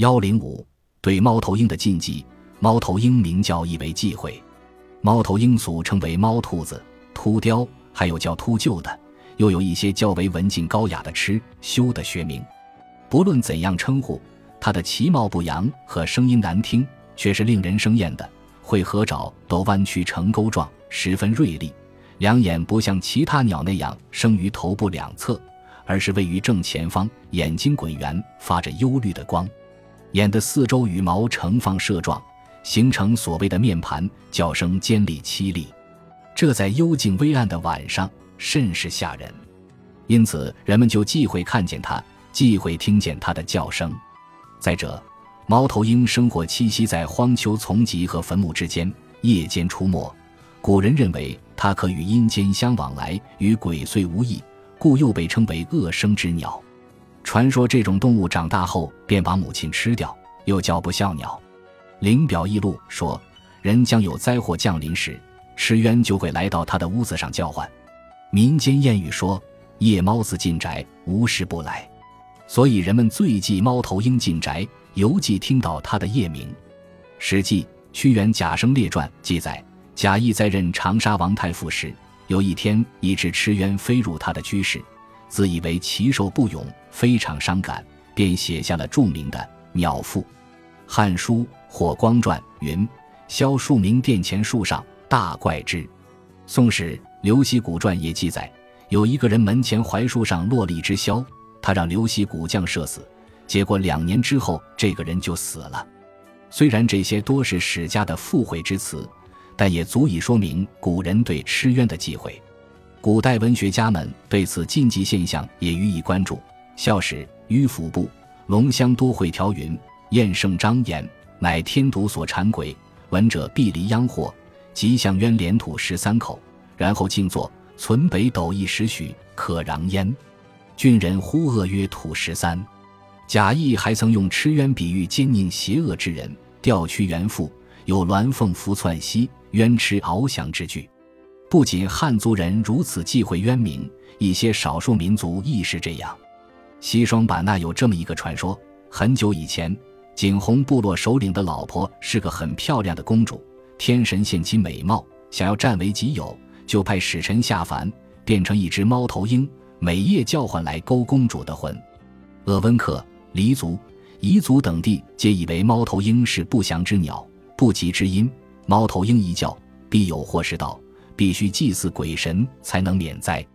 幺零五对猫头鹰的禁忌，猫头鹰名叫意为忌讳。猫头鹰俗称为猫兔子、秃雕，还有叫秃鹫的，又有一些较为文静高雅的螭、修的学名。不论怎样称呼，它的其貌不扬和声音难听，却是令人生厌的。会合爪都弯曲成钩状，十分锐利。两眼不像其他鸟那样生于头部两侧，而是位于正前方，眼睛滚圆，发着幽绿的光。眼的四周羽毛呈放射状，形成所谓的面盘，叫声尖利凄厉。这在幽静微暗的晚上甚是吓人，因此人们就忌讳看见它，忌讳听见它的叫声。再者，猫头鹰生活栖息在荒丘丛集和坟墓之间，夜间出没。古人认为它可与阴间相往来，与鬼祟无异，故又被称为恶生之鸟。传说这种动物长大后便把母亲吃掉，又叫不孝鸟。《灵表异录》说，人将有灾祸降临时，赤鸢就会来到他的屋子上叫唤。民间谚语说：“夜猫子进宅，无事不来。”所以人们最忌猫头鹰进宅，尤忌听到它的夜鸣。《史记·屈原贾生列传》记载，贾谊在任长沙王太傅时，有一天，一只赤鸢飞入他的居室。自以为其寿不永，非常伤感，便写下了著名的《鸟赋》。《汉书·火光传》云：“萧树明殿前树上，大怪之。”《宋史·刘熙古传》也记载，有一个人门前槐树上落了一只枭，他让刘熙古将射死，结果两年之后，这个人就死了。虽然这些多是史家的附会之词，但也足以说明古人对吃鸢的忌讳。古代文学家们对此禁忌现象也予以关注。《孝史·迂府部龙乡多会条》云：“燕圣张言，乃天毒所缠鬼，闻者必离殃祸。即向渊连吐十三口，然后静坐，存北斗一时许，可攘焉。”郡人呼恶曰：“吐十三。”贾谊还曾用吃鸢比喻奸佞邪恶之人，调屈原赋，有鸾凤伏窜兮，鸢翅翱翔之句。不仅汉族人如此忌讳渊明，一些少数民族亦是这样。西双版纳有这么一个传说：很久以前，景洪部落首领的老婆是个很漂亮的公主，天神献其美貌，想要占为己有，就派使臣下凡，变成一只猫头鹰，每夜叫唤来勾公主的魂。鄂温克、黎族、彝族等地皆以为猫头鹰是不祥之鸟、不吉之音，猫头鹰一叫，必有祸事到。必须祭祀鬼神才能免灾。